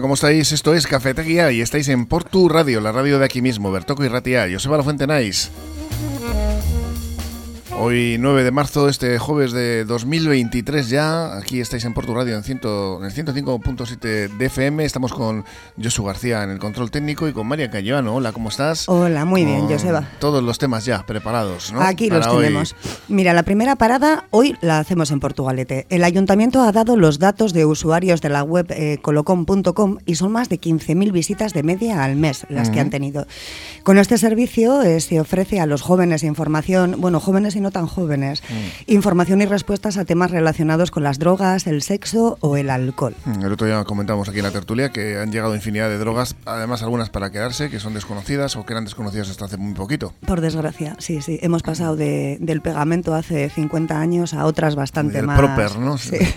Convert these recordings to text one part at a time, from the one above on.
¿cómo estáis? Esto es Cafetería y estáis en Portu Radio, la radio de aquí mismo, Bertoco y Ratia. Yo soy La Fuente Nice. Hoy 9 de marzo, este jueves de 2023 ya, aquí estáis en Porto Radio en, ciento, en el 105.7 de FM, estamos con Josu García en el control técnico y con María Cayano. Hola, ¿cómo estás? Hola, muy bien, Joseba. Todos los temas ya preparados, ¿no? Aquí los tenemos. Mira, la primera parada hoy la hacemos en Portugalete. El ayuntamiento ha dado los datos de usuarios de la web eh, colocom.com y son más de 15.000 visitas de media al mes las que han tenido. Con este servicio eh, se ofrece a los jóvenes información, bueno, jóvenes y no tan jóvenes, mm. información y respuestas a temas relacionados con las drogas, el sexo o el alcohol. Mm, el otro día comentamos aquí en la tertulia que han llegado infinidad de drogas, además algunas para quedarse, que son desconocidas o que eran desconocidas hasta hace muy poquito. Por desgracia, sí, sí. Hemos pasado de, del pegamento hace 50 años a otras bastante más. proper, ¿no? Sí.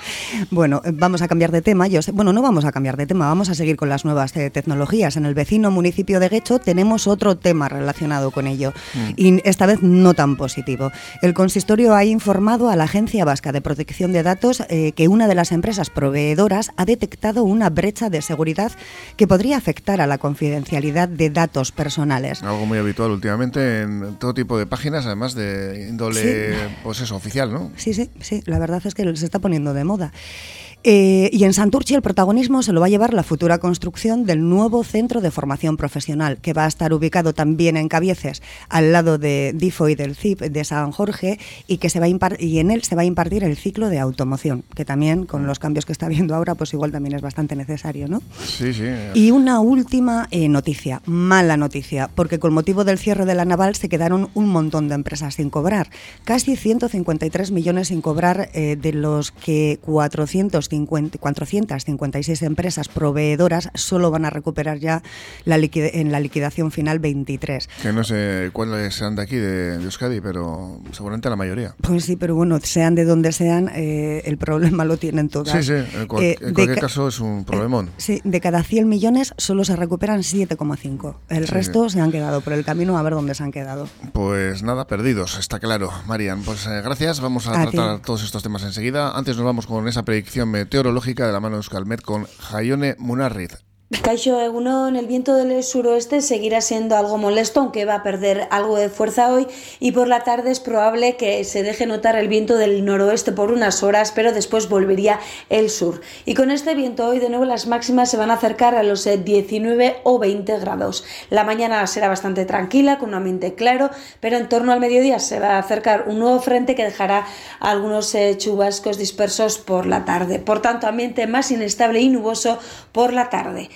Bueno, vamos a cambiar de tema. Yo bueno, no vamos a cambiar de tema, vamos a seguir con las nuevas eh, tecnologías. En el vecino municipio de Guecho tenemos otro tema relacionado con ello, mm. y esta vez no tan positivo. El consistorio ha informado a la Agencia Vasca de Protección de Datos eh, que una de las empresas proveedoras ha detectado una brecha de seguridad que podría afectar a la confidencialidad de datos personales. Algo muy habitual últimamente en todo tipo de páginas, además de índole, pues eso, oficial, ¿no? Sí, sí, sí. La verdad es que se está poniendo de moda. Eh, y en Santurchi el protagonismo se lo va a llevar la futura construcción del nuevo centro de formación profesional, que va a estar ubicado también en Cabieces, al lado de DIFO y del CIP de San Jorge, y, que se va a y en él se va a impartir el ciclo de automoción, que también, con los cambios que está habiendo ahora, pues igual también es bastante necesario, ¿no? Sí, sí. Y una última eh, noticia, mala noticia, porque con motivo del cierre de la naval se quedaron un montón de empresas sin cobrar, casi 153 millones sin cobrar, eh, de los que 400 456 empresas proveedoras solo van a recuperar ya la en la liquidación final 23. Que no sé cuáles sean de aquí, de, Euskadi, pero seguramente la mayoría. Pues sí, pero bueno, sean de donde sean, eh, el problema lo tienen todas. Sí, sí, en, eh, cualquier caso es un problemón. Eh, sí, de cada 100 millones solo se recuperan 7,5. El resto se han quedado por el camino a ver dónde se han quedado. Pues nada, perdidos, está claro. Marian, pues gracias, vamos a, tratar todos estos temas enseguida. Antes nos vamos con esa predicción meteorológica de la mano de Euskalmet con Jaione Munarriz. Caixo en el viento del suroeste seguirá siendo algo molesto, aunque va a perder algo de fuerza hoy y por la tarde es probable que se deje notar el viento del noroeste por unas horas, pero después volvería el sur. Y con este viento hoy de nuevo las máximas se van a acercar a los 19 eh, o 20 grados. La mañana será bastante tranquila, con un ambiente claro, pero en torno al mediodía se va a acercar un nuevo frente que dejará algunos eh, chubascos dispersos por la tarde. Por tanto, ambiente más inestable y nuboso por la tarde.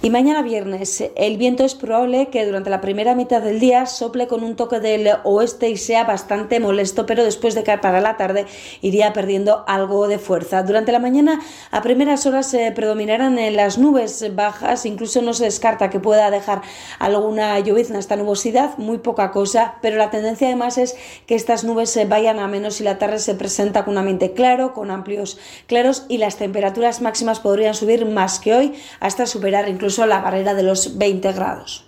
Y mañana viernes el viento es probable que durante la primera mitad del día sople con un toque del oeste y sea bastante molesto, pero después de caer para la tarde iría perdiendo algo de fuerza. Durante la mañana a primeras horas se predominarán las nubes bajas, incluso no se descarta que pueda dejar alguna llovizna esta nubosidad, muy poca cosa, pero la tendencia además es que estas nubes se vayan a menos y la tarde se presenta con un ambiente claro, con amplios claros y las temperaturas máximas podrían subir más que hoy hasta superar incluso incluso la barrera de los 20 grados.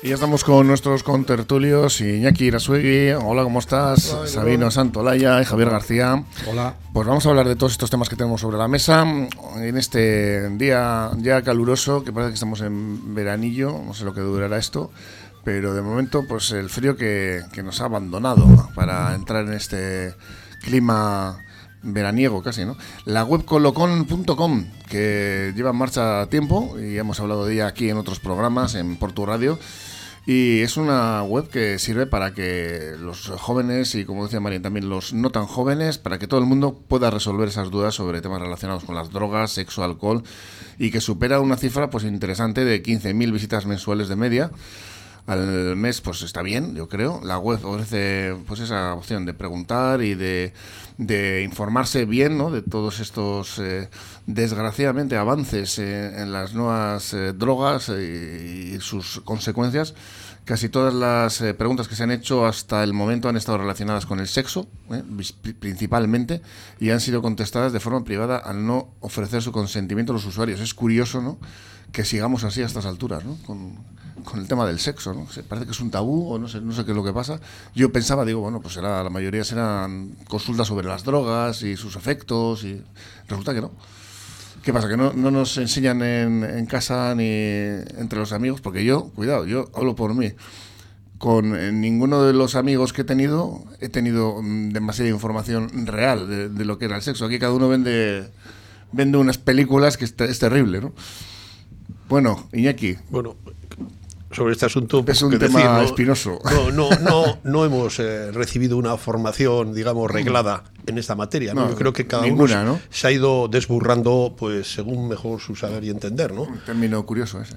Y ya estamos con nuestros contertulios, Iñaki Irasuegui, hola, ¿cómo estás? Sabino Santolaya y Javier García. Hola. Pues vamos a hablar de todos estos temas que tenemos sobre la mesa en este día ya caluroso, que parece que estamos en veranillo, no sé lo que durará esto, pero de momento pues el frío que, nos ha abandonado para entrar en este clima veraniego casi, ¿no? La web colocon.com, que lleva en marcha tiempo y hemos hablado de ella aquí en otros programas, en Portu Radio. Y es una web que sirve para que los jóvenes y, como decía María, también los no tan jóvenes, para que todo el mundo pueda resolver esas dudas sobre temas relacionados con las drogas, sexo, alcohol, y que supera una cifra pues interesante de 15.000 visitas mensuales de media al mes, pues está bien, yo creo. La web ofrece pues esa opción de preguntar y de, de informarse bien ¿no? de todos estos, eh, desgraciadamente, avances eh, en las nuevas eh, drogas y, sus consecuencias. Casi todas las preguntas que se han hecho hasta el momento han estado relacionadas con el sexo, principalmente, y han sido contestadas de forma privada al no ofrecer su consentimiento a los usuarios. Es curioso, ¿no? que sigamos así a estas alturas, ¿no? Con el tema del sexo, ¿no? Se parece que es un tabú o no sé, no sé qué es lo que pasa. Yo pensaba, digo, bueno, pues será, la mayoría serán consultas sobre las drogas y sus efectos y resulta que no. ¿Qué pasa? Que no, no nos enseñan en, en, casa ni entre los amigos, porque yo, cuidado, yo hablo por mí. Con eh, ninguno de los amigos que he tenido he tenido mm, demasiada información real de, de, lo que era el sexo. Aquí cada uno vende, vende unas películas que es, es terrible, ¿no? Bueno, Iñaki. Bueno, sobre este asunto. Es un tema decir, no, espinoso. No, no, no, no hemos eh, recibido una formación, digamos, reglada en esta materia. ¿no? Yo creo que cada ninguna, uno ¿no? se ha ido desburrando, pues, según mejor su saber y entender, ¿no? Un término curioso ese.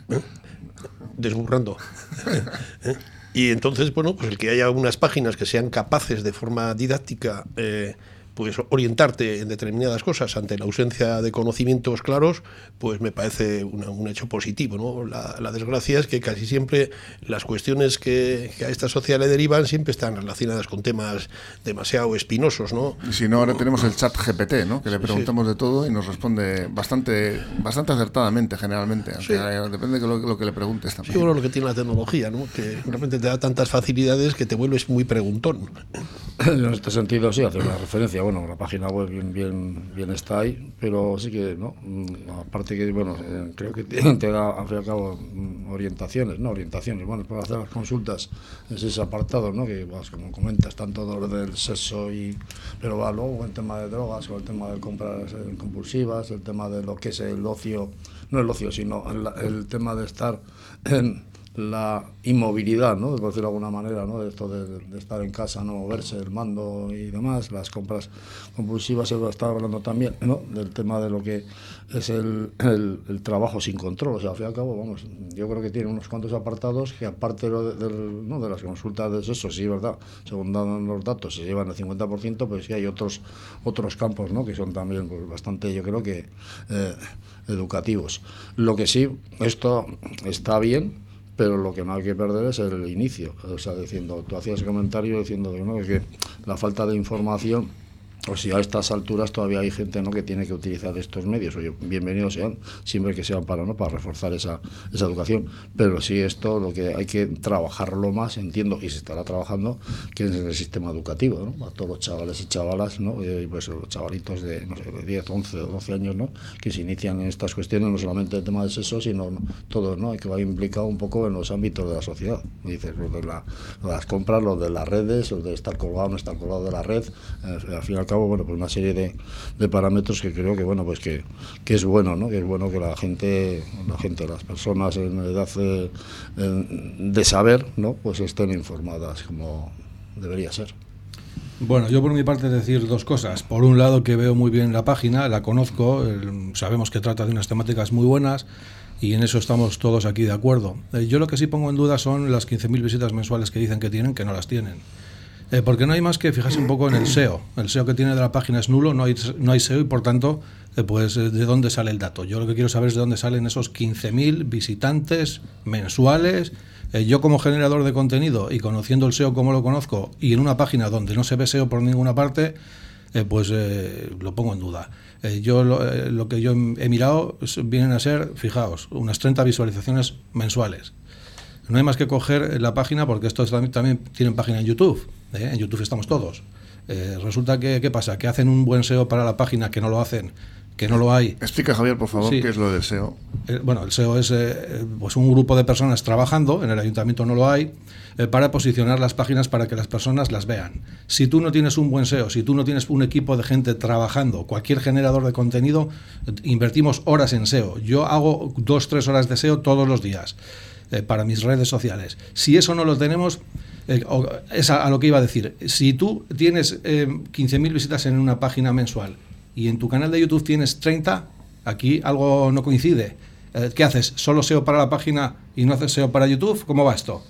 Desburrando. ¿Eh? Y entonces, bueno, pues el que haya unas páginas que sean capaces de forma didáctica. Pues orientarte en determinadas cosas ante la ausencia de conocimientos claros, pues me parece una, un hecho positivo. ¿no? La, la, desgracia es que casi siempre las cuestiones que, que, a esta sociedad le derivan siempre están relacionadas con temas demasiado espinosos. ¿no? Y si no, ahora tenemos el chat GPT, ¿no? que le preguntamos sí. de todo y nos responde bastante bastante acertadamente generalmente. Sí. depende de lo, lo, que le preguntes también. Sí, bueno, lo que tiene la tecnología, ¿no? que realmente te da tantas facilidades que te vuelves muy preguntón. En este sentido, sí, hace una referencia bueno, la página web bien, bien, está ahí, pero sí que, ¿no? Aparte que, bueno, eh, creo que te, da, al fin y al cabo, orientaciones, ¿no? Orientaciones, bueno, para hacer las consultas en ese apartado, ¿no? Que, pues, como comentas, tanto del sexo y... Pero va luego el tema de drogas, o el tema de compras eh, compulsivas, el tema de lo que es el ocio, no el ocio, sino el, el tema de estar en la inmovilidad, ¿no? por decirlo de alguna manera, ¿no? esto de, estar en casa, no moverse, el mando y demás, las compras compulsivas, se estaba hablando también ¿no? del tema de lo que es el, el, el, trabajo sin control, o sea, al fin y al cabo, vamos, yo creo que tiene unos cuantos apartados que aparte de, de, ¿no? de las consultas de eso, sí, verdad, según dan los datos, se llevan el 50%, pues sí hay otros, otros campos, ¿no? Que son también pues, bastante, yo creo que, eh, educativos. Lo que sí, esto está bien, pero lo que no hay que perder es el inicio. O sea, diciendo, tú hacías comentario diciendo ¿no? que la falta de información o si a estas alturas todavía hay gente ¿no? que tiene que utilizar estos medios, oye, bienvenidos sean, siempre que sean para, ¿no? para reforzar esa, esa educación, pero sí esto lo que hay que trabajarlo más, entiendo, y se estará trabajando, que es el sistema educativo, ¿no? a todos los chavales y chavalas, ¿no? y pues los chavalitos de, no sé, de 10, 11 o 12 años, ¿no? que se inician en estas cuestiones, no solamente el tema del sexo, sino ¿no? todo, ¿no? que va implicado un poco en los ámbitos de la sociedad. Dices, lo de, la, las compras, lo de las redes, lo de estar colgado, no estar colgado de la red, eh, al final cabo, bueno, pues una serie de, de, parámetros que creo que, bueno, pues que, que, es bueno, ¿no? Que es bueno que la gente, la gente, las personas en edad de, de saber, ¿no? Pues estén informadas como debería ser. Bueno, yo por mi parte decir dos cosas. Por un lado que veo muy bien la página, la conozco, sabemos que trata de unas temáticas muy buenas y en eso estamos todos aquí de acuerdo. Eh, yo lo que sí pongo en duda son las 15.000 visitas mensuales que dicen que tienen, que no las tienen. Eh, porque no hay más que fijarse un poco en el SEO. El SEO que tiene de la página es nulo, no hay, no hay SEO y por tanto, eh, pues eh, de dónde sale el dato. Yo lo que quiero saber es de dónde salen esos 15.000 visitantes mensuales. Yo como generador de contenido y conociendo el SEO como lo conozco y en una página donde no se ve SEO por ninguna parte, pues eh, lo pongo en duda. Yo lo, lo, que yo he mirado vienen a ser, fijaos, unas 30 visualizaciones mensuales. No hay más que coger la página porque estos también, también tienen página en YouTube. ¿Eh? En YouTube estamos todos. Eh, resulta que, ¿qué pasa? Que hacen un buen SEO para la página, que no lo hacen, que no lo hay. Explica, Javier, por favor, sí. qué es lo del SEO. Eh, bueno, el SEO es eh, pues un grupo de personas trabajando, en el ayuntamiento no lo hay, eh, para posicionar las páginas para que las personas las vean. Si tú no tienes un buen SEO, si tú no tienes un equipo de gente trabajando, cualquier generador de contenido, invertimos horas en SEO. Yo hago dos, tres horas de SEO todos los días para mis redes sociales. Si eso no lo tenemos, es a, lo que iba a decir. Si tú tienes eh, 15.000 visitas en una página mensual y en tu canal de YouTube tienes 30, aquí algo no coincide. Eh, ¿Qué haces? ¿Solo SEO para la página y no haces SEO para YouTube? ¿Cómo va esto?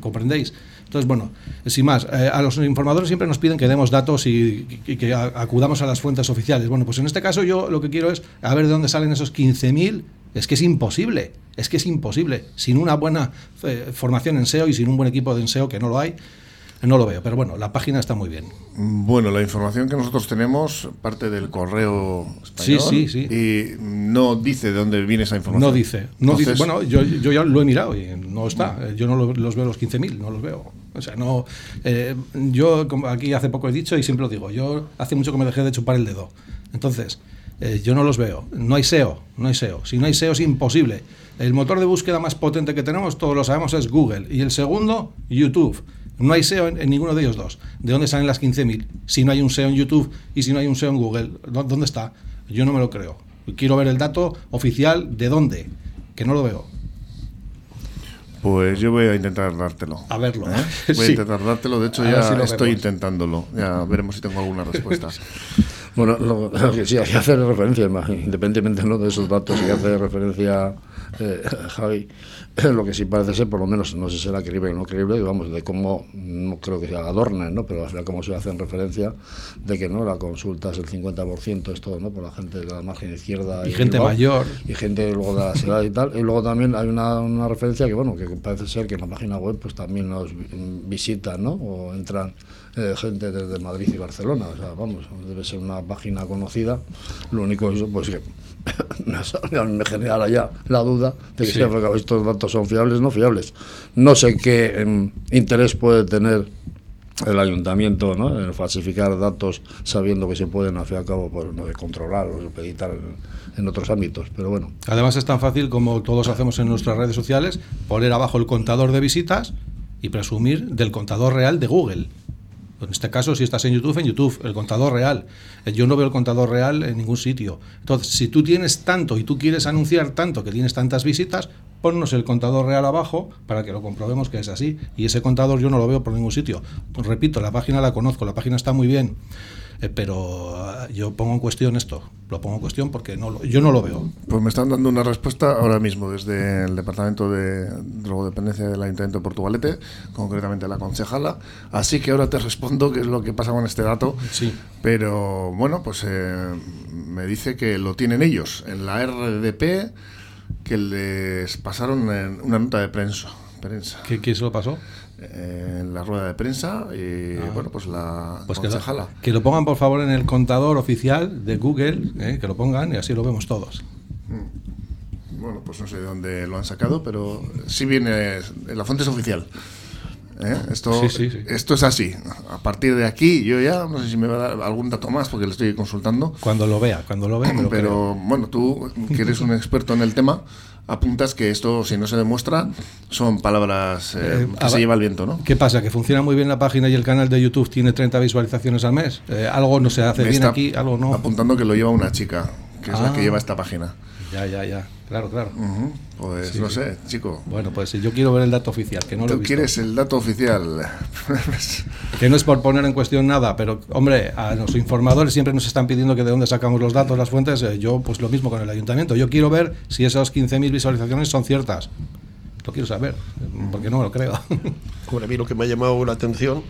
¿Comprendéis? Entonces, bueno, sin más, eh, a los informadores siempre nos piden que demos datos y, y, que acudamos a las fuentes oficiales. Bueno, pues en este caso yo lo que quiero es a ver de dónde salen esos 15.000. Es que es imposible, es que es imposible. Sin una buena eh, formación en SEO y sin un buen equipo de SEO, que no lo hay, no lo veo. Pero bueno, la página está muy bien. Bueno, la información que nosotros tenemos parte del correo español Sí, sí, sí. y no dice de dónde viene esa información. No dice. No dice bueno, yo, yo ya lo he mirado y no está. Eh, Yo no lo- los veo los 15.000, no los veo. O sea, no. eh, yo como aquí hace poco he dicho y siempre lo digo. Yo hace mucho que me dejé de chupar el dedo. Entonces, eh, yo no los veo. No hay SEO, no hay SEO. Si no hay SEO es imposible. El motor de búsqueda más potente que tenemos, todos lo sabemos, es Google. Y el segundo, YouTube. No hay SEO en, en ninguno de ellos dos. ¿De dónde salen las 15.000? Si no hay un SEO en YouTube y si no hay un SEO en Google, ¿dó- ¿dónde está? Yo no me lo creo. Quiero ver el dato oficial de dónde, que no lo veo. Pues yo voy a intentar dártelo. A verlo. ¿Eh? Voy a intentar dártelo, de hecho A ya si estoy vemos. intentándolo. Ya veremos si tengo alguna respuesta. Bueno, lo, lo que sí hay que hacer referencia, independientemente ¿no? de esos datos que hace referencia eh, Javi, lo que sí parece ser, por lo menos, no sé si será creíble o no creíble, vamos, de cómo, no creo que se adornen, ¿no? pero al final cómo se hacen referencia de que no la consulta es el 50%, es todo, ¿no? por la gente de la margen izquierda. Y gente Bilbao, mayor. Y gente luego de la ciudad y tal. Y luego también hay una, una referencia que, bueno, que parece ser que en la página web pues también nos vi- visitan, ¿no? O entran eh, gente desde Madrid y Barcelona. O sea, vamos, debe ser una página conocida. Lo único es pues que me, sale- a mí me genera ya la duda de que Sí. si estos datos son fiables no fiables. No sé qué em, interés puede tener el ayuntamiento ¿no? en falsificar datos sabiendo que se pueden al fin y al cabo pues, no, de controlar o supeditar en, en otros ámbitos. Pero bueno, Además es tan fácil como todos hacemos en nuestras redes sociales, poner abajo el contador de visitas y presumir del contador real de Google. En este caso, si estás en YouTube, en YouTube, el contador real. Eh, Yo no veo el contador real en ningún sitio. Entonces, si tú tienes tanto y tú quieres anunciar tanto que tienes tantas visitas, ponnos el contador real abajo para que lo comprobemos que es así. Y ese contador yo no lo veo por ningún sitio. Pues repito, la página la conozco, la página está muy bien. eh, pero ah, yo pongo en cuestión esto. Lo pongo en cuestión porque no lo- yo no lo veo. Pues me están dando una respuesta ahora mismo desde el Departamento de Drogodependencia del Ayuntamiento de Portugalete, concretamente la concejala. Así que ahora te respondo qué es lo que pasa con este dato. Sí. Pero bueno, pues eh, me dice que lo tienen ellos en la RDP, que les pasaron en una nota de prensa. prensa ¿Qué, qué se lo pasó? eh, en la rueda de prensa y bueno, pues la Pues que, lo- concejala. que lo pongan por favor en el contador oficial de Google, eh, que lo pongan y así lo vemos todos. Bueno, pues no sé de dónde lo han sacado, pero sí viene, la fuente es oficial. ¿Eh? Esto, Sí, sí, sí. esto es así. A partir de aquí, yo ya no sé si me va a dar algún dato más porque le estoy consultando. Cuando lo vea, cuando lo vea, me lo creo. Pero bueno, tú que eres un experto en el tema, apuntas que esto, si no se demuestra, son palabras eh, Eh, que ah, se va- lleva el viento, ¿no? ¿Qué pasa? ¿Que funciona muy bien la página y el canal de YouTube tiene 30 visualizaciones al mes? Eh, algo no se hace Me bien aquí, algo no. Apuntando que lo lleva una chica, que es la Ah. que lleva esta página. Ya, ya, ya. Claro, claro. Ujú. Pues Sí, no sí. sé, chico. Bueno, pues yo quiero ver el dato oficial, que no lo he Tú visto. quieres el dato oficial. Que no es por poner en cuestión nada, pero hombre, a los informadores siempre nos están pidiendo que de dónde sacamos los datos, las fuentes. eh, yo, pues lo mismo con el ayuntamiento. Yo quiero ver si esas 15.000 visualizaciones son ciertas. Lo quiero saber, porque no me lo creo. Bueno, a mí lo que me ha llamado la atención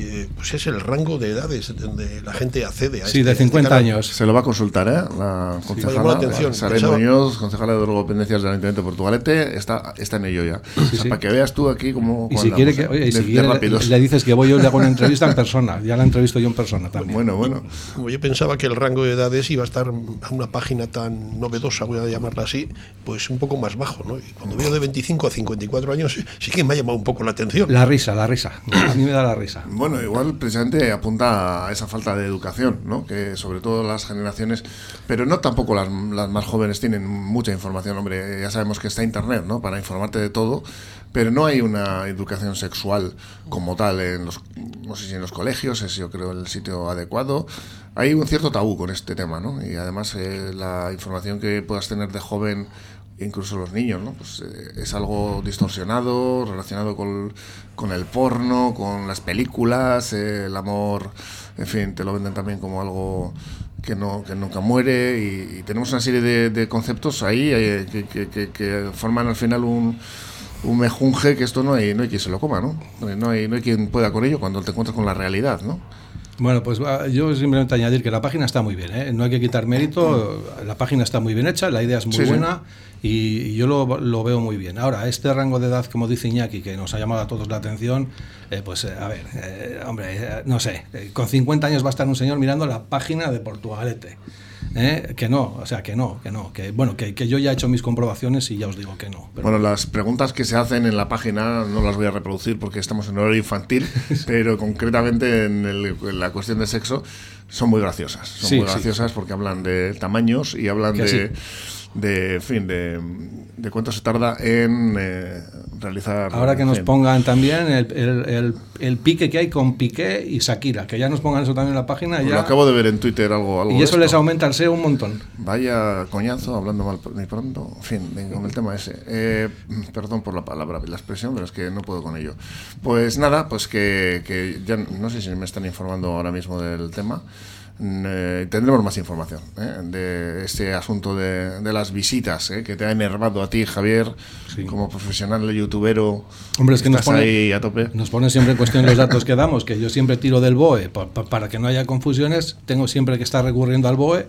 eh, pues es el rango de edades donde la gente accede a Sí, este- de a este 50 canal. años. Se lo va a consultar, ¿eh? La concejala, la atención. Pensaba- Muñoz, concejala de drogodependencias del Ayuntamiento de Portugalete, está, está en ello ya. O sea, sí. Para que veas tú aquí cómo Y si quiere, que, oye, y si quiere, le, le dices que voy yo y le hago una entrevista en persona. Ya la entrevisto yo en persona también. Bueno, bueno. Como yo pensaba que el rango de edades iba a estar a una página tan novedosa, voy a llamarla así, pues un poco más bajo, ¿no? Y cuando veo de 25 a 54 años, sí- sí que me ha llamado un poco la atención. La risa, la risa. A mí me da la risa. Bueno, igual precisamente apunta a esa falta de educación, ¿no? Que sobre todo las generaciones, pero no tampoco las, las más jóvenes tienen mucha información, hombre, ya sabemos que está Internet, ¿no? Para informarte de todo, pero no hay una educación sexual como tal en los, no sé si en los colegios, es yo creo el sitio adecuado. Hay un cierto tabú con este tema, ¿no? Y además eh, la información que puedas tener de joven incluso los niños, ¿no? Pues eh, es algo distorsionado, relacionado con, con el porno, con las películas, eh, el amor, en fin, te lo venden también como algo que no que nunca muere y, tenemos una serie de, conceptos ahí eh, que, que- que- que forman al final un, un mejunje que esto no hay no hay quien se lo coma, ¿no? No hay, no hay quien pueda con ello cuando te encuentras con la realidad, ¿no? Bueno, pues yo simplemente añadir que la página está muy bien, ¿eh? no hay que quitar mérito, la página está muy bien hecha, la idea es muy buena y yo lo, veo muy bien. Ahora, este rango de edad, como dice Iñaki, que nos ha llamado a todos la atención, eh, pues eh, a ver, hombre, no sé, con 50 años va a estar un señor mirando la página de Portugalete. ¿Eh? que no, o sea, que no, que no, que bueno, que, que, yo ya he hecho mis comprobaciones y ya os digo que no. Bueno, las preguntas que se hacen en la página no las voy a reproducir porque estamos en horario infantil, pero concretamente en, la cuestión de sexo son muy graciosas. Son muy graciosas porque hablan de tamaños y hablan de de, fin, de, de cuánto se tarda en eh, realizar. Ahora que nos pongan también el, el, el, pique que hay con Piqué y Shakira, que ya nos pongan eso también en la página. Pues ya... Lo acabo de ver en Twitter algo. algo y eso les aumenta el SEO un montón. Vaya coñazo, hablando mal de pronto. En fin, con el tema ese. Eh, perdón por la palabra la expresión, pero es que no puedo con ello. Pues nada, pues que, que ya no sé si me están informando ahora mismo del tema. Eh, tendremos más información ¿eh? de este asunto de, las visitas ¿eh? que te ha enervado a ti, Javier, como profesional youtubero. Hombre, es que nos pone, ahí a tope. nos pone siempre en cuestión los datos que damos, que yo siempre tiro del BOE para que no haya confusiones, tengo siempre que estar recurriendo al BOE.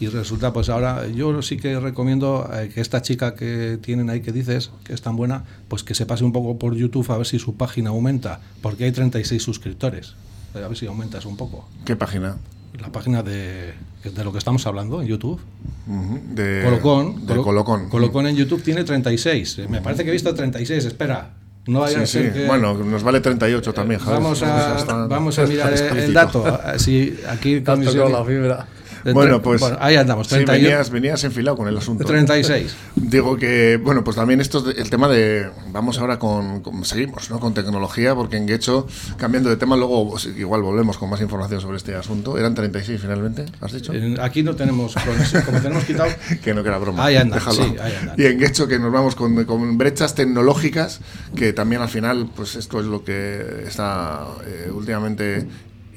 Y resulta, pues ahora yo sí que recomiendo que esta chica que tienen ahí que dices, que es tan buena, pues que se pase un poco por YouTube a ver si su página aumenta, porque hay 36 suscriptores. A ver si aumentas un poco. ¿Qué página? La página de, de lo que estamos hablando en YouTube. de, Colocón, de Colocón. Colocón en YouTube tiene 36. Me parece que he visto 36. Espera. No vaya a ser Que... Bueno, nos vale 38 también, Vamos a, vamos a mirar el, dato. Si aquí la fibra. Bueno, pues ahí andamos. Sí, venías, venías, enfilado con el asunto. 36. Digo que, bueno, pues también esto es el tema de. Vamos ahora con. seguimos, ¿no? Con tecnología, porque en Gecho, cambiando de tema, luego pues, igual volvemos con más información sobre este asunto. ¿Eran 36 finalmente? ¿Has dicho? Aquí no tenemos. Como tenemos quitado. que no, que era broma. Ahí anda, sí, ahí Y en Gecho, que nos vamos con, con, brechas tecnológicas, que también al final, pues esto es lo que está eh, últimamente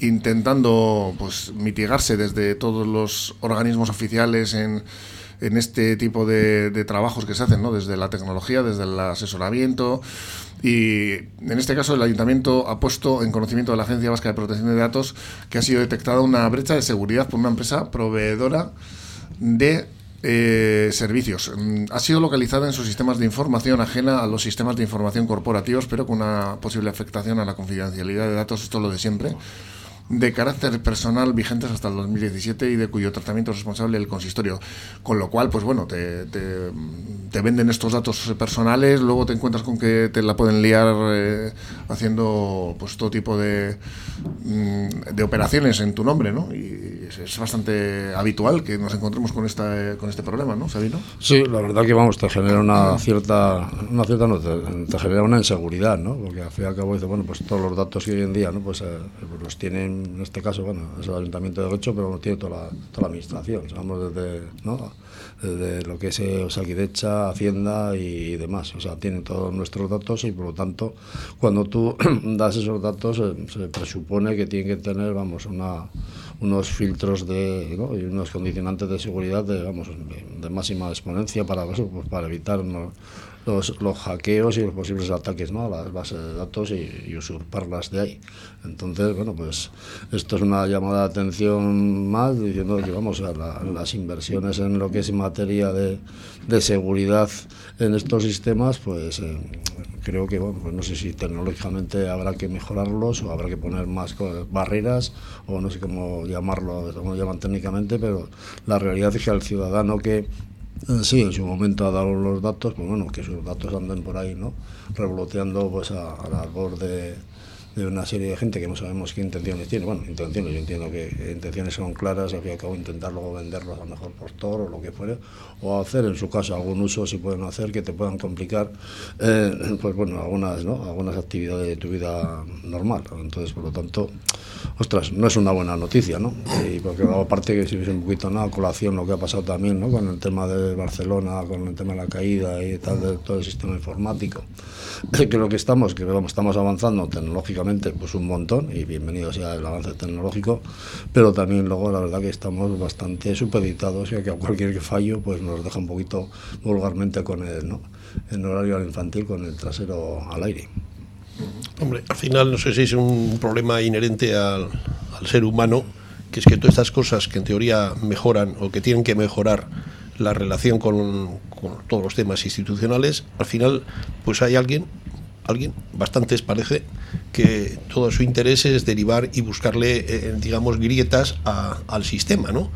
intentando pues mitigarse desde todos los organismos oficiales en, en este tipo de, trabajos que se hacen, ¿no? desde la tecnología, desde el asesoramiento. Y en este caso el ayuntamiento ha puesto en conocimiento de la Agencia Vasca de Protección de Datos que ha sido detectada una brecha de seguridad por una empresa proveedora de eh, servicios. Mm, ha sido localizada en sus sistemas de información ajena a los sistemas de información corporativos, pero con una posible afectación a la confidencialidad de datos, esto es lo de siempre de carácter personal vigentes hasta el 2017 y de cuyo tratamiento es responsable el consistorio. Con lo cual, pues bueno, te, te, venden estos datos personales, luego te encuentras con que te la pueden liar eh, haciendo pues todo tipo de, mm, de operaciones en tu nombre, ¿no? Y es, bastante habitual que nos encontremos con esta con este problema, ¿no, Sabino? Sí, la verdad que vamos, te genera una cierta, una cierta no, te, genera una inseguridad, ¿no? Porque al fin y al cabo dice, bueno, pues todos los datos que hoy en día, ¿no? Pues, eh, pues los tienen en este caso, bueno, es el Ayuntamiento de Gocho, pero no tiene toda la, toda la administración, vamos desde, ¿no? desde lo que es eh, Osakidecha, Hacienda y, demás. O sea, tienen todos nuestros datos y por lo tanto, cuando tú das esos datos, eh, se presupone que tienen que tener, vamos, una, unos filtros de, y unos condicionantes de seguridad de, vamos, de máxima exponencia para, pues para evitar los, los, hackeos y los posibles ataques ¿no? a las bases de datos y, usurparlas de ahí. Entonces, bueno, pues esto es una llamada de atención más diciendo que vamos a las inversiones en lo que es materia de, de seguridad en estos sistemas, pues eh, creo que, bueno, pues no sé si tecnológicamente habrá que mejorarlos o habrá que poner más barreras o no sé cómo llamarlo, cómo lo llaman técnicamente, pero la realidad es que al ciudadano que sí, en su momento ha dado los datos, pues bueno, que sus datos anden por ahí, ¿no? Revoloteando pues a, a la de, de una serie de gente que no sabemos qué intenciones tiene. Bueno, intenciones, yo entiendo que intenciones son claras, al fin y al cabo intentar luego venderlos a mejor por todo o lo que fuere, o hacer en su caso algún uso si pueden hacer que te puedan complicar eh, pues bueno, algunas, ¿no? algunas actividades de tu vida normal. Entonces, por lo tanto, ostras, no es una buena noticia, ¿no? Y porque aparte que si hubiese un poquito nada, colación lo que ha pasado también, ¿no? Con el tema de Barcelona, con el tema de la caída y tal, de todo el sistema informático. Que lo que estamos, que vamos, estamos avanzando tecnológicamente pues un montón y bienvenido sea el avance tecnológico, pero también luego la verdad que estamos bastante supeditados y que a cualquier fallo pues nos deja un poquito vulgarmente con el, ¿no? en horario infantil con el trasero al aire. Hombre, al final no sé si es un problema inherente al, al ser humano, que es que todas estas cosas que en teoría mejoran o que tienen que mejorar la relación con, con todos los temas institucionales, al final pues hay alguien, alguien, bastantes parece, que todo su interés es derivar y buscarle, eh, digamos, grietas al sistema, ¿no?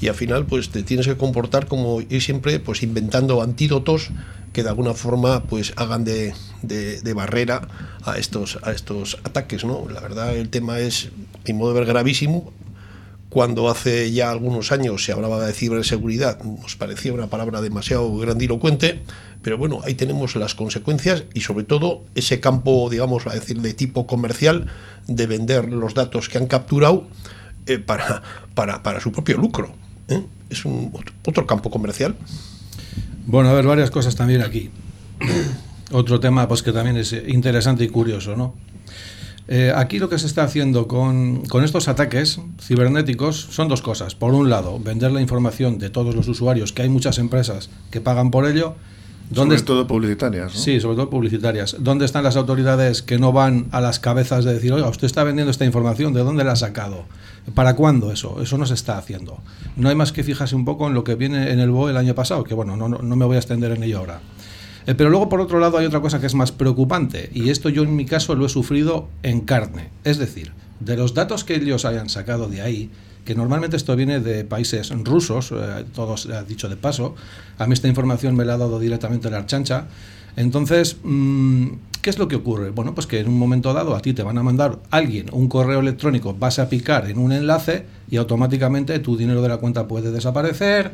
Y al final pues te tienes que comportar como ir siempre pues inventando antídotos que de alguna forma pues hagan de, de- de barrera a estos, a estos ataques, ¿no? La verdad el tema es, mi modo de ver, gravísimo, cuando hace ya algunos años se hablaba de ciberseguridad, nos parecía una palabra demasiado grandilocuente, pero bueno, ahí tenemos las consecuencias y sobre todo ese campo, digamos, a decir, de tipo comercial, de vender los datos que han capturado eh, para, para, para su propio lucro. ¿eh? Es un otro, campo comercial. Bueno, a ver, varias cosas también aquí. Otro tema pues que también es interesante y curioso, ¿no? Eh, aquí lo que se está haciendo con, con estos ataques cibernéticos son dos cosas. Por un lado, vender la información de todos los usuarios, que hay muchas empresas que pagan por ello. ¿Dónde Sobre todo publicitarias, ¿no? Sí, sobre todo publicitarias. ¿Dónde están las autoridades que no van a las cabezas de decir, oiga, usted está vendiendo esta información, ¿de dónde la ha sacado? ¿Para cuándo eso? Eso no se está haciendo. No hay más que fijarse un poco en lo que viene en el BOE el año pasado, que bueno, no, no, no me voy a extender en ello ahora. Eh, pero luego, por otro lado, hay otra cosa que es más preocupante, y esto yo en mi caso lo he sufrido en carne. Es decir, de los datos que ellos hayan sacado de ahí, que normalmente esto viene de países rusos, eh, todos ha dicho de paso, a mí esta información me la ha dado directamente la Archancha. Entonces, mm, ¿qué es lo que ocurre? Bueno, pues que en un momento dado a ti te van a mandar alguien un correo electrónico, vas a picar en un enlace y automáticamente tu dinero de la cuenta puede desaparecer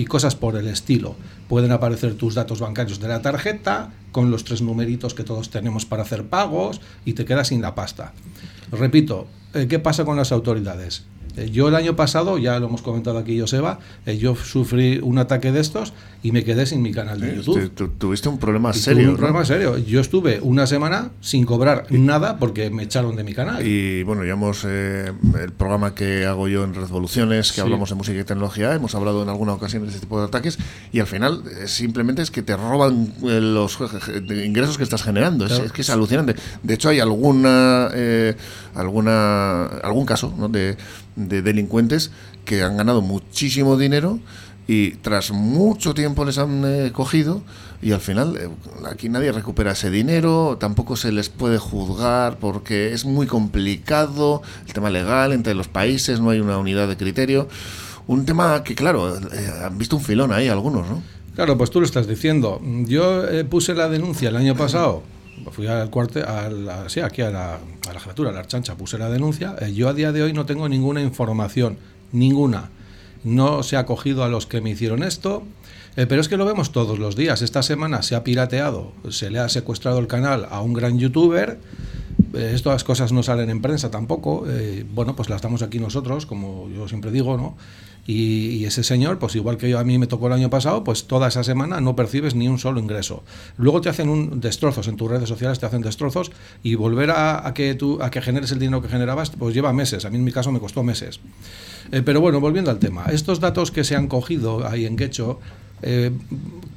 y cosas por el estilo. Pueden aparecer tus datos bancarios de la tarjeta con los tres numeritos que todos tenemos para hacer pagos y te quedas sin la pasta. Repito, eh, ¿qué pasa con las autoridades? Eh, Yo el año pasado, ya lo hemos comentado aquí Joseba, eh, yo sufrí un ataque de estos y me quedé sin mi canal de Eh, YouTube. tu- tu- tuviste un problema serio. un ¿no? problema serio. Yo estuve una semana sin cobrar nada porque me echaron de mi canal. Y bueno, ya hemos eh, el programa que hago yo en Revoluciones, que Sí. hablamos de música y tecnología, hemos hablado en alguna ocasión de este tipo de ataques y al final simplemente es que te roban los ingresos que estás generando. Es, es que es alucinante. De hecho, hay alguna eh, alguna algún caso ¿no? de, de delincuentes que han ganado muchísimo dinero y tras mucho tiempo les han eh, cogido y al final eh, aquí nadie recupera ese dinero, tampoco se les puede juzgar porque es muy complicado el tema legal entre los países, no hay una unidad de criterio. Un tema que, claro, eh, han visto un filón ahí algunos, ¿no? Claro, pues tú lo estás diciendo. Yo puse la denuncia el año pasado. Fui al cuartel, a la- sí, aquí a la, a la jefatura, a la archancha, puse la denuncia. Eh, yo a día de hoy no tengo ninguna información, ninguna. No se ha cogido a los que me hicieron esto, eh, pero es que lo vemos todos los días. Esta semana se ha pirateado, se le ha secuestrado el canal a un gran youtuber. Eh, estas cosas no salen en prensa tampoco. bueno, pues las damos aquí nosotros, como yo siempre digo, ¿no? Y, ese señor, pues igual que yo, a mí me tocó el año pasado, pues toda esa semana no percibes ni un solo ingreso. Luego te hacen un destrozos en tus redes sociales, te hacen destrozos y volver a, a que tú a que generes el dinero que generabas, pues lleva meses. A mí en mi caso me costó meses. Eh, pero bueno, volviendo al tema, estos datos que se han cogido ahí en Quecho, eh,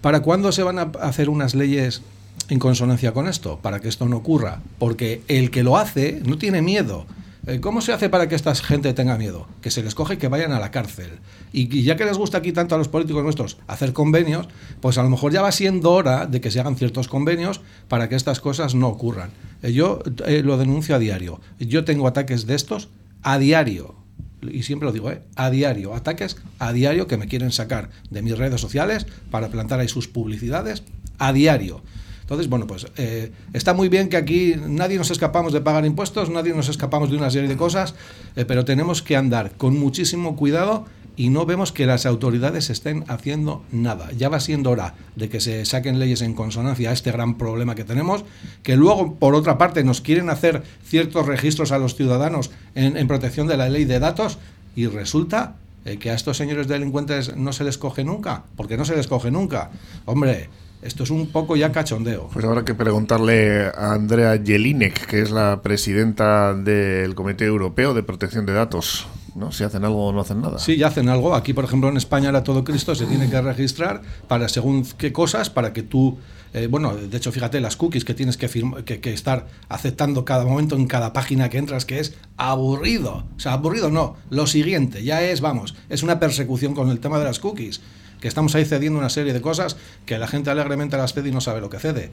¿para cuándo se van a hacer unas leyes en consonancia con esto? Para que esto no ocurra. Porque el que lo hace no tiene miedo. Eh, ¿Cómo se hace para que esta gente tenga miedo? Que se les coge y que vayan a la cárcel. Y, ya que les gusta aquí tanto a los políticos nuestros hacer convenios, pues a lo mejor ya va siendo hora de que se hagan ciertos convenios para que estas cosas no ocurran. Eh, yo eh, lo denuncio a diario. Yo tengo ataques de estos a diario y siempre lo digo, ¿eh? a diario, ataques a diario que me quieren sacar de mis redes sociales para plantar ahí sus publicidades a diario. Entonces, bueno, pues eh, está muy bien que aquí nadie nos escapamos de pagar impuestos, nadie nos escapamos de una serie de cosas, eh, pero tenemos que andar con muchísimo cuidado y no vemos que las autoridades estén haciendo nada. Ya va siendo hora de que se saquen leyes en consonancia a este gran problema que tenemos, que luego, por otra parte, nos quieren hacer ciertos registros a los ciudadanos en, protección de la ley de datos y resulta eh, que a estos señores delincuentes no se les coge nunca, porque no se les coge nunca. Hombre, esto es un poco ya cachondeo. Pues habrá que preguntarle a Andrea Jelinek, que es la presidenta del Comité Europeo de Protección de Datos. ¿no? Si hacen algo o no hacen nada. Sí, ya hacen algo. Aquí, por ejemplo, en España era todo Cristo, se tiene que registrar para según qué cosas, para que tú eh, bueno, de hecho, fíjate, las cookies que tienes que, que, estar aceptando cada momento en cada página que entras, que es aburrido. O sea, aburrido no. Lo siguiente, ya es, vamos, es una persecución con el tema de las cookies. Que estamos ahí cediendo una serie de cosas que la gente alegremente las cede y no sabe lo que cede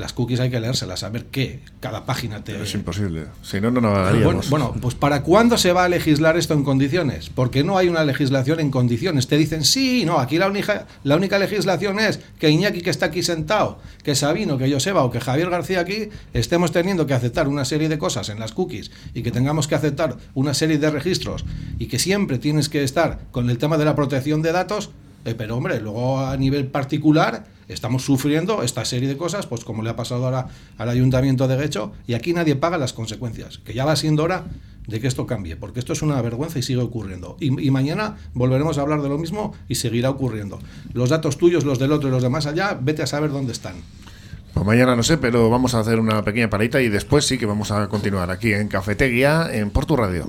las cookies hay que leérselas, saber qué cada página te... Es imposible, si no, no navagaríamos. Bueno, bueno, pues ¿para cuándo se va a legislar esto en condiciones? Porque no hay una legislación en condiciones. Te dicen, sí, no, aquí la única, la única legislación es que Iñaki que está aquí sentado, que Sabino, que Joseba o que Javier García aquí estemos teniendo que aceptar una serie de cosas en las cookies y que tengamos que aceptar una serie de registros y que siempre tienes que estar con el tema de la protección de datos, eh, pero hombre, luego a nivel particular estamos sufriendo esta serie de cosas, pues como le ha pasado ahora al Ayuntamiento de Guecho, y aquí nadie paga las consecuencias, que ya va siendo hora de que esto cambie, porque esto es una vergüenza y sigue ocurriendo. Y, mañana volveremos a hablar de lo mismo y seguirá ocurriendo. Los datos tuyos, los del otro y los demás allá, vete a saber dónde están. Pues mañana no sé, pero vamos a hacer una pequeña parita y después sí que vamos a continuar aquí en Cafetería, en Portu Radio.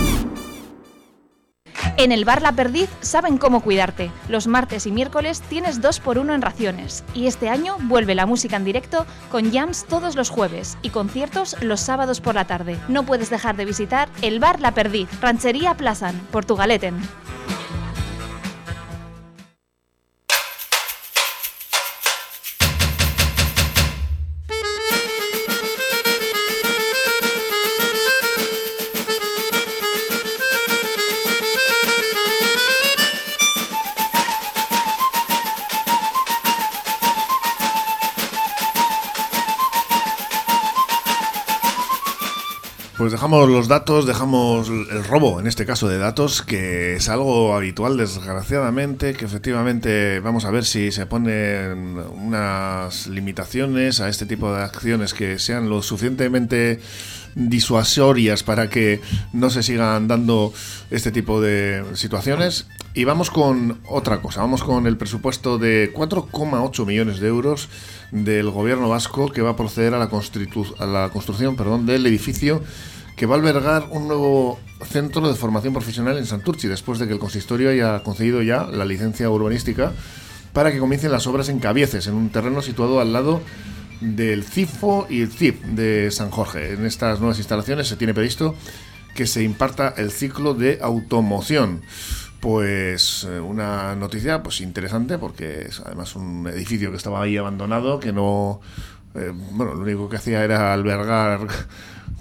En el bar La Perdiz saben cómo cuidarte. Los martes y miércoles tienes dos por uno en raciones. Y este año vuelve la música en directo con jams todos los jueves y conciertos los sábados por la tarde. No puedes dejar de visitar el bar La Perdiz, Ranchería Plazan, Portugaleten. Pues dejamos los datos, dejamos el robo, en este caso de datos, que es algo habitual desgraciadamente, que efectivamente vamos a ver si se ponen unas limitaciones a este tipo de acciones que sean lo suficientemente disuasorias para que no se sigan dando este tipo de situaciones. Y vamos con otra cosa, vamos con el presupuesto de 4,8 millones de euros del gobierno vasco que va a proceder a la, a la construcción perdón, del edificio que va a albergar un nuevo centro de formación profesional en Santurci, después de que el consistorio haya concedido ya la licencia urbanística para que comiencen las obras en Cabieces, en un terreno situado al lado del CIFO y el CIP de San Jorge. En estas nuevas instalaciones se tiene previsto que se imparta el ciclo de automoción. Pues eh, una noticia pues interesante porque es además un edificio que estaba ahí abandonado, que no eh, bueno, lo único que hacía era albergar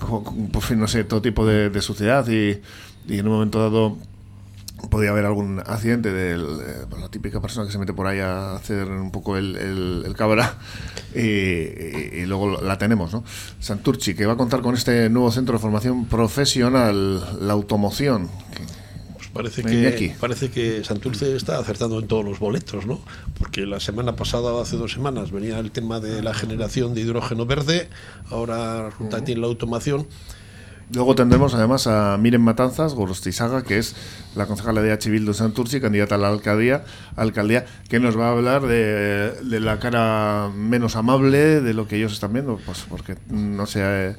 pues, no sé, todo tipo de, suciedad y, en un momento dado podía haber algún accidente de pues, la típica persona que se mete por ahí a hacer un poco el, el, cabra y, luego la tenemos, ¿no? Santurchi, que va a contar con este nuevo centro de formación profesional, la automoción, Parece que, parece que Santurce está acertando en todos los boletos, ¿no? Porque la semana pasada, hace dos semanas, venía el tema de la generación de hidrógeno verde, ahora resulta tiene la automación. Luego tendremos además a Miren Matanzas, Gorostizaga, que es la concejala de H. de Santurce, candidata a la alcaldía, alcaldía, que nos va a hablar de, de, la cara menos amable de lo que ellos están viendo, pues porque no sé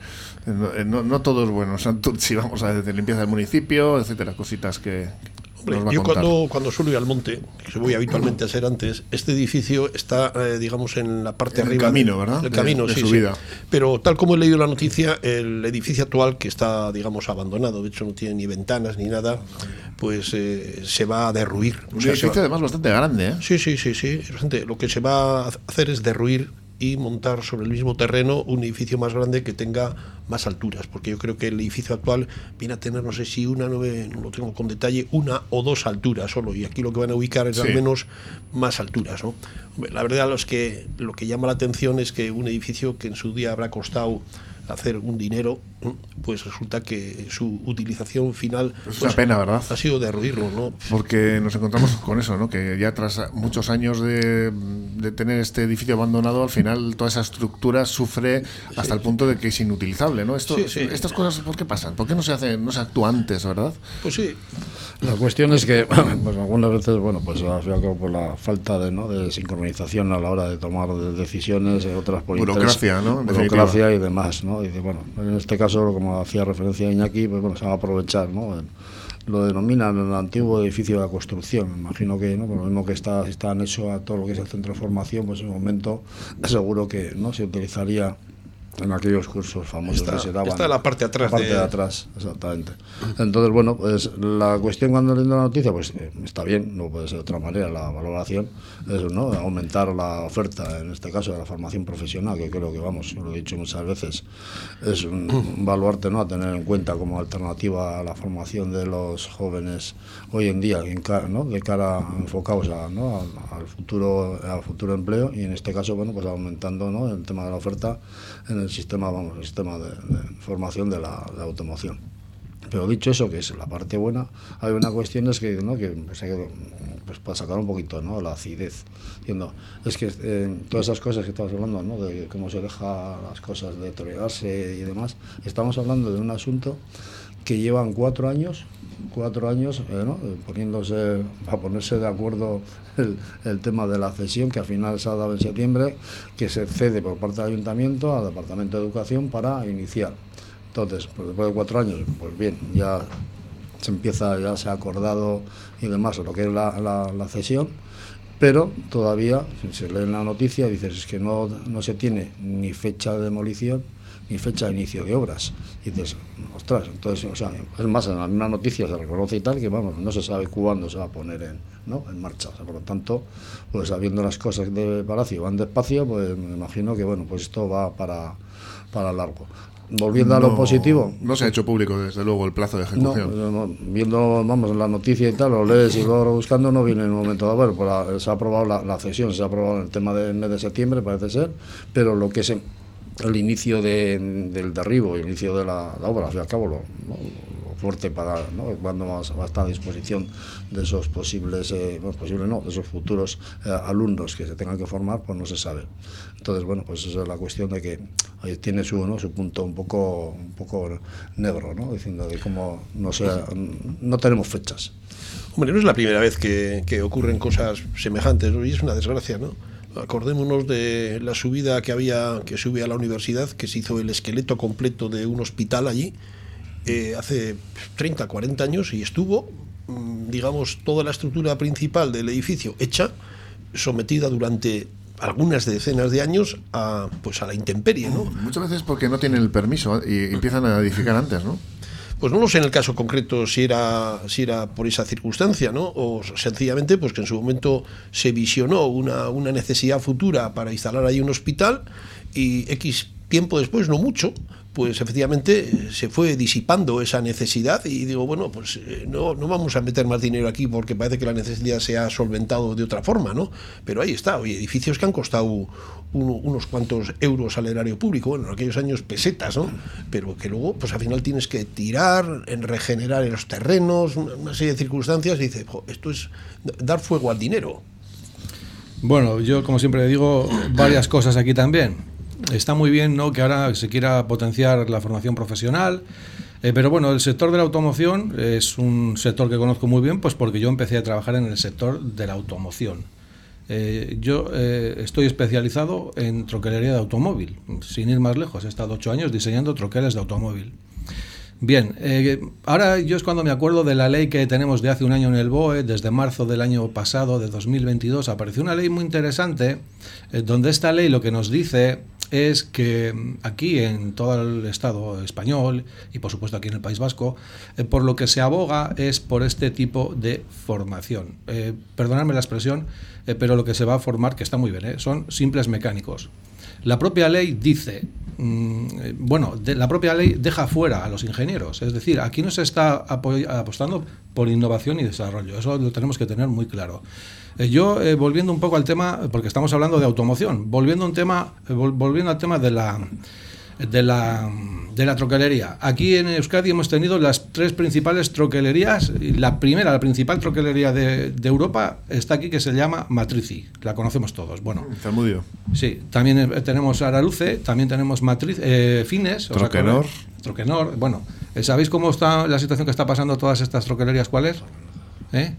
eh, no, no, todo es bueno. Si vamos a decir limpieza del municipio, etcétera, cositas que. Yo cuando, cuando suelo ir al monte, que voy habitualmente a ser antes, este edificio está, eh, digamos, en la parte arriba. El camino, ¿verdad? El camino, sí, sí. Pero tal como he leído la noticia, el edificio actual, que está, digamos, abandonado, de hecho no tiene ni ventanas ni nada, pues eh, se va a derruir. Un edificio además bastante grande, ¿eh? Sí, sí, sí, sí. Lo que se va a hacer es derruir y montar sobre el mismo terreno un edificio más grande que tenga más alturas, porque yo creo que el edificio actual viene a tener, no sé si una, no, lo tengo con detalle, una o dos alturas solo, y aquí lo que van a ubicar es al menos más alturas. ¿no? La verdad, los que, lo que llama la atención es que un edificio que en su día habrá costado hacer un dinero, pues resulta que su utilización final Es pues, una pena, ¿verdad? ha sido derruirlo, ¿no? Porque nos encontramos con eso, ¿no? Que ya tras muchos años de, de tener este edificio abandonado, al final toda esa estructura sufre hasta el punto de que es inutilizable, ¿no? Esto, Sí, sí. Estas cosas, ¿por qué pasan? ¿Por qué no se hace, no se actúa antes, verdad? Pues sí, La cuestión es que, pues algunas veces, bueno, pues al fin y al cabo, por la falta de, ¿no? de sincronización a la hora de tomar de- decisiones, otras por Burocracia, interés- ¿no? En Burocracia definitiva. y demás, ¿no? Y dice, bueno, en este caso, como hacía referencia Iñaki, pues bueno, se va a aprovechar, ¿no? Lo denominan el antiguo edificio de la construcción. Me imagino que, ¿no? Por lo mismo que está, está anexo a todo lo que es el centro de formación, pues en un momento seguro que no se utilizaría en aquellos cursos famosos Está- que se daban. está la parte atrás La parte de- de atrás, exactamente. Entonces, bueno, pues la cuestión cuando leyendo la noticia, pues eh, está bien, no puede ser de otra manera, la valoración es ¿no? aumentar la oferta, en este caso de la formación profesional, que creo que, vamos, lo he dicho muchas veces, es un, un baluarte ¿no? a tener en cuenta como alternativa a la formación de los jóvenes hoy en día, en ca- ¿no? de cara enfocados a, ¿no? al, al futuro, al futuro empleo, y en este caso, bueno, pues aumentando ¿no? el tema de la oferta en el sistema, vamos, el sistema de, de formación de la, de automoción. Pero dicho eso, que es la parte buena, hay una cuestión es que, ¿no? que pues, pues, para sacar un poquito ¿no? la acidez, diciendo, es que eh, todas esas cosas que estamos hablando, ¿no? de cómo se deja las cosas deteriorarse y demás, estamos hablando de un asunto que llevan cuatro años, cuatro años, eh, poniéndose, para ponerse de acuerdo el, tema de la cesión, que al final se ha dado en septiembre, que se cede por parte del ayuntamiento al Departamento de Educación para iniciar. Entonces, pues después de cuatro años, pues bien, ya se empieza, ya se ha acordado y demás lo que es la, la- la cesión, pero todavía, si se lee en la noticia, dices es que no, no se tiene ni fecha de demolición ni fecha de inicio de obras. Y dices, ostras, entonces, o sea, es más, en la misma noticia se reconoce y tal, que vamos, no se sabe cuándo se va a poner en, ¿no? en marcha. O sea, por lo tanto, pues sabiendo las cosas de Palacio van despacio, pues me imagino que, bueno, pues esto va para, para largo. Volviendo a lo positivo, No se ha hecho público, desde luego, el plazo de ejecución. no, viendo, vamos, la noticia y tal, lo lees y luego buscando, no viene en un momento dado. Bueno, pues la- se ha aprobado la, la cesión, se ha aprobado el tema del mes de septiembre, parece ser, pero lo que es en- el inicio de- del derribo, el inicio de la, la obra, y al cabo, lo, fuerte para, ¿no? cuando va, a estar a disposición de esos posibles, eh, posibles no, de esos futuros eh, alumnos que se tengan que formar, pues no se sabe. Entonces, bueno, pues esa es la cuestión de que tiene su, ¿no? su punto un poco, un poco negro, ¿no? diciendo de cómo no, sé, no tenemos fechas. Hombre, no es la primera vez que, que ocurren cosas semejantes, ¿no? y es una desgracia, ¿no? Acordémonos de la subida que había, que sube a la universidad, que se hizo el esqueleto completo de un hospital allí, eh, hace 30, 40 años, y estuvo, mm, digamos, toda la estructura principal del edificio hecha, sometida durante algunas decenas de años a, pues a la intemperie, ¿no? Muchas veces porque no tienen el permiso y empiezan a edificar antes, ¿no? Pues no lo sé en el caso concreto si era, si era por esa circunstancia, ¿no? O sencillamente pues que en su momento se visionó una, una necesidad futura para instalar ahí un hospital y X tiempo después, no mucho, pues efectivamente eh, se fue disipando esa necesidad y digo, bueno, pues eh, no, no vamos a meter más dinero aquí porque parece que la necesidad se ha solventado de otra forma, ¿no? Pero ahí está, oye, edificios que han costado uno- unos cuantos euros al erario público, bueno, en aquellos años pesetas, ¿no? Pero que luego, pues al final tienes que tirar, en regenerar los terrenos, una, serie de circunstancias y dices, "Jo, esto es dar fuego al dinero. Bueno, yo como siempre digo, varias cosas aquí también. Está muy bien ¿no? que ahora se quiera potenciar la formación profesional, eh, pero bueno, el sector de la automoción es un sector que conozco muy bien, pues porque yo empecé a trabajar en el sector de la automoción. Eh, yo eh, estoy especializado en troquelería de automóvil, sin ir más lejos. He estado ocho años diseñando troqueles de automóvil. Bien, ahora yo es cuando me acuerdo de la ley que tenemos de hace un año en el BOE, desde marzo del año pasado, de 2022, apareció una ley muy interesante, donde esta ley lo que nos dice es que mm, aquí en todo el Estado español y por supuesto aquí en el País Vasco, eh, por lo que se aboga es por este tipo de formación. Eh, perdonadme la expresión, eh, pero lo que se va a formar, que está muy bien, eh, son simples mecánicos. La propia ley dice, mm, bueno, la propia ley deja fuera a los ingenieros, es decir, aquí no se está apostando por innovación y desarrollo, eso lo tenemos que tener muy claro. Eh, yo, eh, volviendo un poco al tema, porque estamos hablando de automoción, volviendo, un tema, eh, vol- volviendo al tema de la, de la, de la troquelería. Aquí en Euskadi hemos tenido las tres principales troquelerías. La primera, la principal troquelería de, de Europa está aquí que se llama Matrici. La conocemos todos. Bueno, Zamudio. sí, también eh, tenemos Araluce, también tenemos Matriz, eh, Fines. ¿os Troquenor. acordáis? Troquenor. Bueno, eh, ¿sabéis cómo está la situación que está pasando todas estas troquelerías? ¿Cuál es? ¿Eh?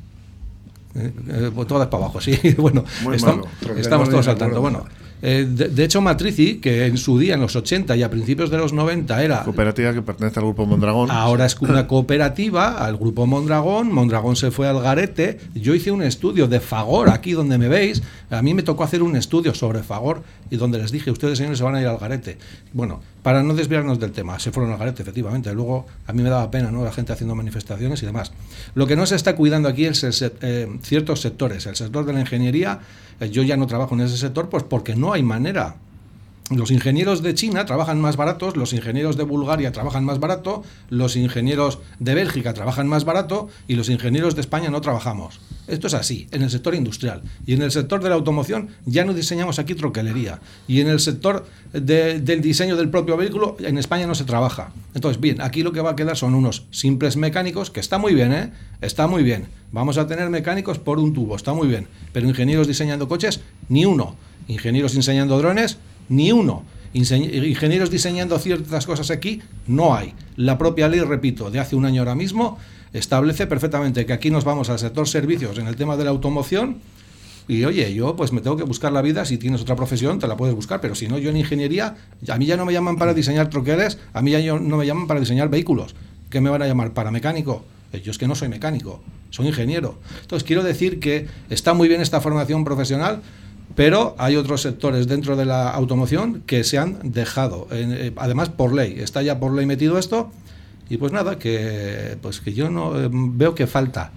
Todas para abajo, sí. bueno, estamos todos no al tanto. recuerdo. Bueno, eh, de, de hecho, Matrici, que en su día, en los 80 y a principios de los 90, era Cooperativa que pertenece al grupo Mondragón. Ahora es una cooperativa al grupo Mondragón. Mondragón se fue al garete. Yo hice un estudio de Fagor aquí donde me veis. A mí me tocó hacer un estudio sobre Fagor y donde les dije, ustedes señores se van a ir al garete. Bueno, para no desviarnos del tema, se fueron al garete, efectivamente. Luego a mí me daba pena, ¿no? La gente haciendo manifestaciones y demás. Lo que no se está cuidando aquí es el eh, ciertos sectores. El sector de la ingeniería, eh, yo ya no trabajo en ese sector, pues porque no hay manera. Los ingenieros de China trabajan más baratos, los ingenieros de Bulgaria trabajan más barato, los ingenieros de Bélgica trabajan más barato y los ingenieros de España no trabajamos. Esto es así, en el sector industrial. Y en el sector de la automoción ya no diseñamos aquí troquelería. Y en el sector de- del diseño del propio vehículo, en España no se trabaja. Entonces, bien, aquí lo que va a quedar son unos simples mecánicos, que está muy bien, ¿eh? Está muy bien. Vamos a tener mecánicos por un tubo, está muy bien. Pero ingenieros diseñando coches, ni uno. Ingenieros diseñando drones, ni uno. Ingenieros diseñando ciertas cosas aquí, no hay. La propia ley, repito, de hace un año ahora mismo, establece perfectamente que aquí nos vamos al sector servicios en el tema de la automoción. Y oye, yo pues me tengo que buscar la vida, si tienes otra profesión te la puedes buscar, pero si no, yo en ingeniería, a mí ya no me llaman para diseñar troqueles, a mí ya no me llaman para diseñar vehículos. ¿Qué me van a llamar? ¿Para mecánico? Eh, Yo es que no soy mecánico, soy ingeniero. Entonces quiero decir que está muy bien esta formación profesional, pero hay otros sectores dentro de la automoción que se han dejado, eh, además por ley, está ya por ley metido esto, y pues nada, que pues que yo no eh, veo que falta.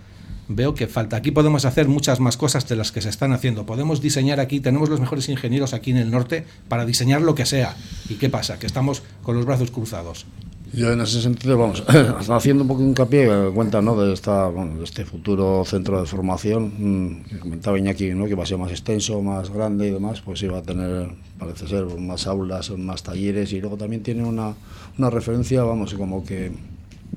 Veo que falta. Aquí podemos hacer muchas más cosas de las que se están haciendo. Podemos diseñar aquí, tenemos los mejores ingenieros aquí en el norte para diseñar lo que sea. ¿Y qué pasa? Que estamos con los brazos cruzados. Yo en ese sentido, vamos, haciendo un poco de hincapié, eh, cuenta ¿no? de, esta, bueno, de este futuro centro de formación, mm, que comentaba Iñaki ¿no? que va a ser más extenso, más grande y demás, pues iba a tener, parece ser, más aulas, más talleres y luego también tiene una, una referencia, vamos, como que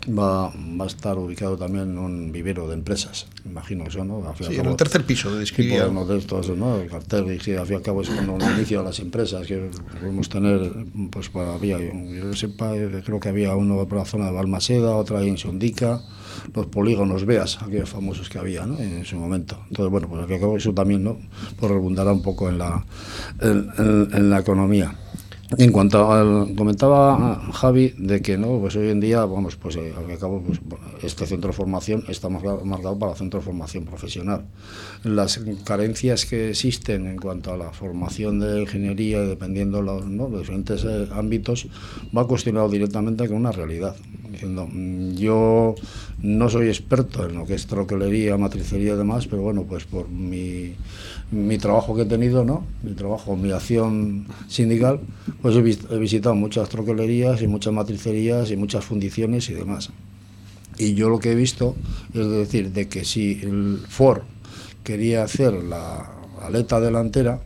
va, va a estar ubicado también en un vivero de empresas, imagino eso, ¿no? Al fin y al Sí, en cabo, el tercer piso de tipo describía. de modestos, ¿no? El cartel, y sí, al fin y al cabo es cuando un inicio de las empresas que podemos tener, pues había, yo sepa, creo que había uno por la zona de Balmaseda, otra ahí en Sondica, los polígonos Beas, aquellos famosos que había, ¿no? En su momento. Entonces, bueno, pues al fin y al cabo eso también, ¿no? Pues redundará un poco en la, en, en- en la economía. En cuanto al, comentaba Javi de que no, pues hoy en día, vamos, pues eh, al al cabo, pues, este centro de formación está marcado, marcado para centro de formación profesional. Las carencias que existen en cuanto a la formación de ingeniería, dependiendo los, ¿no? de diferentes eh, ámbitos, va cuestionado directamente con una realidad. Diciendo, mm, yo no soy experto en lo que es troquelería, matricería y demás, pero bueno, pues por mi, mi trabajo que he tenido, ¿no? Mi trabajo, mi acción sindical, pues he, he visitado muchas troquelerías y muchas matricerías y muchas fundiciones y demás. Y yo lo que he visto es decir, de que si el Ford quería hacer la aleta delantera,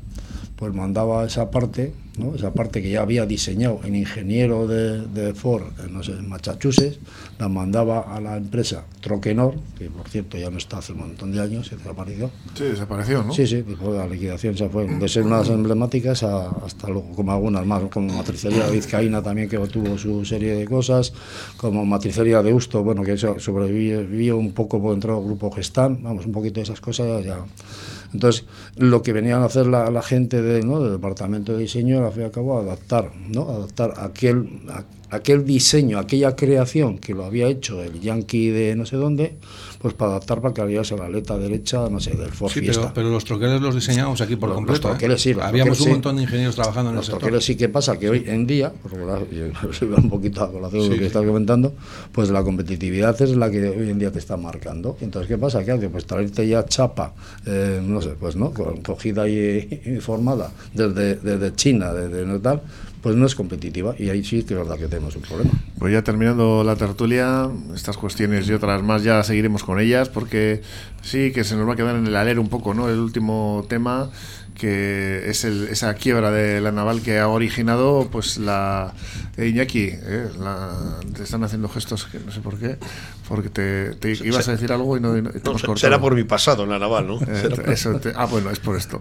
pues mandaba esa parte, ¿no? esa parte que ya había diseñado el ingeniero de, de Ford en, no sé, en Massachusetts, la mandaba a la empresa Troquenor, que por cierto ya no está hace un montón de años, se desapareció. Sí, desapareció, ¿no? Sí, sí, después de la liquidación se fue. De ser unas emblemáticas a- hasta luego, como algunas más, como Matricería Vizcaína también, que tuvo su serie de cosas, como Matricería de Usto, bueno, que sobrevivió un poco por dentro del grupo Gestán, vamos, un poquito de esas cosas ya. Entonces, lo que venían a hacer la, la gente de, ¿no? del departamento de diseño era, al fin y al cabo, adaptar, ¿no? Adaptar aquel, aquel diseño, aquella creación que lo había hecho el yankee de no sé dónde, pues para adaptar para que había la aleta derecha, no sé, del Ford Sí, Fiesta. pero, pero los troqueles los diseñamos aquí por Los- los completo. ¿eh? troqueles sí, los Habíamos troqueles un sí. montón de ingenieros trabajando en el Los sector. troqueles sí que pasa que hoy en día, por lo que yo iba un poquito a colación de lo que estás comentando, pues la competitividad es la que hoy en día te está marcando. Entonces, ¿qué pasa? Que hace? Pues traerte ya chapa, eh, no sé, pues no, co- cogida y, y formada desde, desde China, desde no tal, pues no es competitiva. Y ahí sí que es verdad que tenemos un problema. Pues ya terminando la tertulia, estas cuestiones y otras más ya seguiremos con ellas porque sí que se nos va a quedar en el alero un poco, ¿no? El último tema que es el, esa quiebra de la naval que ha originado pues la eh, Iñaki, eh, te están haciendo gestos que no sé por qué, porque te, ibas a decir algo y no, y Será por mi pasado en la naval, ¿no? Eh, ah, bueno, es por esto.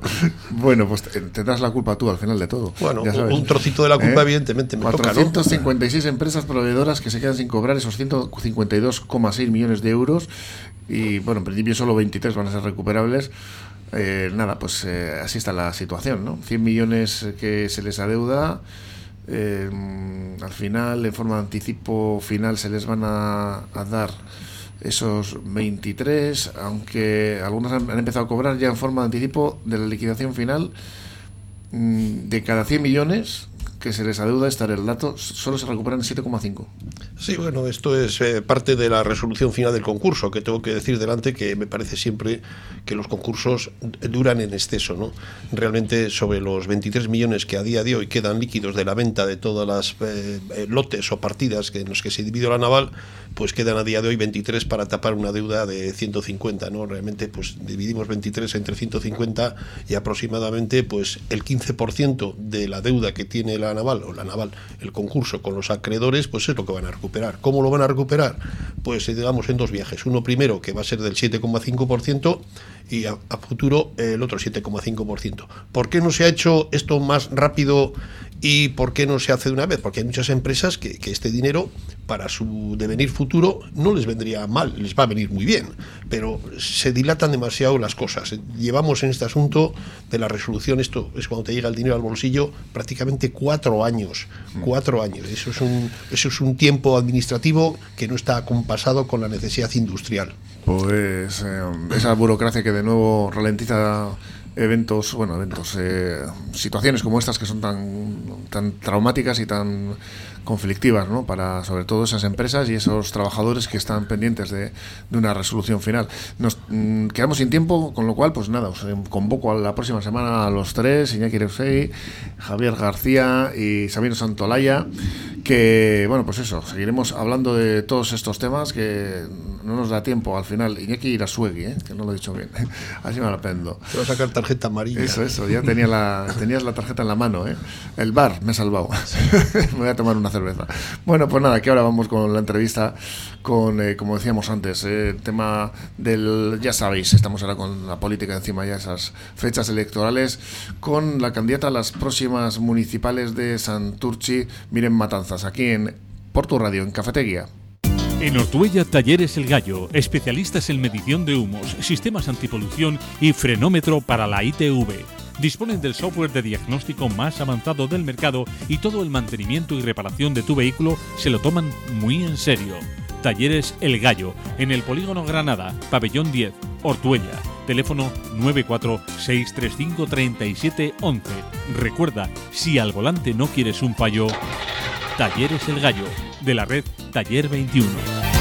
bueno, pues tendrás la culpa tú al final de todo. Bueno, un trocito de la culpa, evidentemente, me 456 empresas proveedoras que se quedan sin cobrar esos 152,6 millones de euros y, bueno, en principio solo 23 van a ser recuperables. Nada, pues así está la situación, ¿no? 100 millones que se les adeuda eh, al final, en forma de anticipo final, se les van a, dar esos 23, aunque algunas han, empezado a cobrar ya en forma de anticipo de la liquidación final mm, de cada 100 millones que se les adeuda estar el dato, solo se recuperan 7,5. Sí, bueno, esto es eh, parte de la resolución final del concurso, que tengo que decir delante que me parece siempre que los concursos duran en exceso, ¿no? Realmente sobre los 23 millones que a día de hoy quedan líquidos de la venta de todas las eh, eh, lotes o partidas que, en los que se divide la naval, pues quedan a día de hoy 23 para tapar una deuda de 150, ¿no? Realmente pues dividimos 23 entre 150 y aproximadamente pues el 15% de la deuda que tiene la naval o la naval el concurso con los acreedores, pues es lo que van a recuperar. ¿Cómo lo van a recuperar? Pues digamos en dos viajes. Uno primero que va a ser del 7,5% y a, futuro el otro 7,5%. ¿Por qué no se ha hecho esto más rápido y por qué no se hace de una vez? Porque hay muchas empresas que, que este dinero para su devenir futuro no les vendría mal, les va a venir muy bien, pero se dilatan demasiado las cosas. Llevamos en este asunto de la resolución, esto es cuando te llega el dinero al bolsillo, prácticamente cuatro años, cuatro años. Eso es un, eso es un tiempo administrativo que no está acompasado con la necesidad industrial. Pues eh, esa burocracia que de nuevo ralentiza eventos, bueno, eventos, eh, situaciones como estas que son tan, tan traumáticas y tan conflictivas ¿no? para sobre todo esas empresas y esos trabajadores que están pendientes de, de una resolución final. Nos mm, quedamos sin tiempo, con lo cual, pues nada, os convoco a la próxima semana a los tres, Iñaki Refei, Javier García y Sabino Santolaya, que, bueno, pues eso, seguiremos hablando de todos estos temas que no nos da tiempo al final. Iñaki Irasuegui, ¿eh? que no lo he dicho bien, así me lo aprendo. Te voy a sacar tarjeta amarilla. Eso, eso, ya tenía la, tenías la tarjeta en la mano, ¿eh? El bar, me he salvado. me voy a tomar una cerveza. Bueno, pues nada, que ahora vamos con la entrevista con, eh, como decíamos antes, eh, el tema del, ya sabéis, estamos ahora con la política encima ya esas fechas electorales, con la candidata a las próximas municipales de Santurchi, Miren Matanzas, aquí en Porto Radio, en Cafetería. En Ortuella Talleres El Gallo, especialistas en medición de humos, sistemas antipolución y frenómetro para la ITV disponen del software de diagnóstico más avanzado del mercado y todo el mantenimiento y reparación de tu vehículo se lo toman muy en serio. Talleres El Gallo, en el Polígono Granada, Pabellón 10, Ortuella. Teléfono 946353711. Recuerda, si al volante no quieres un fallo, Talleres El Gallo, de la red Taller 21.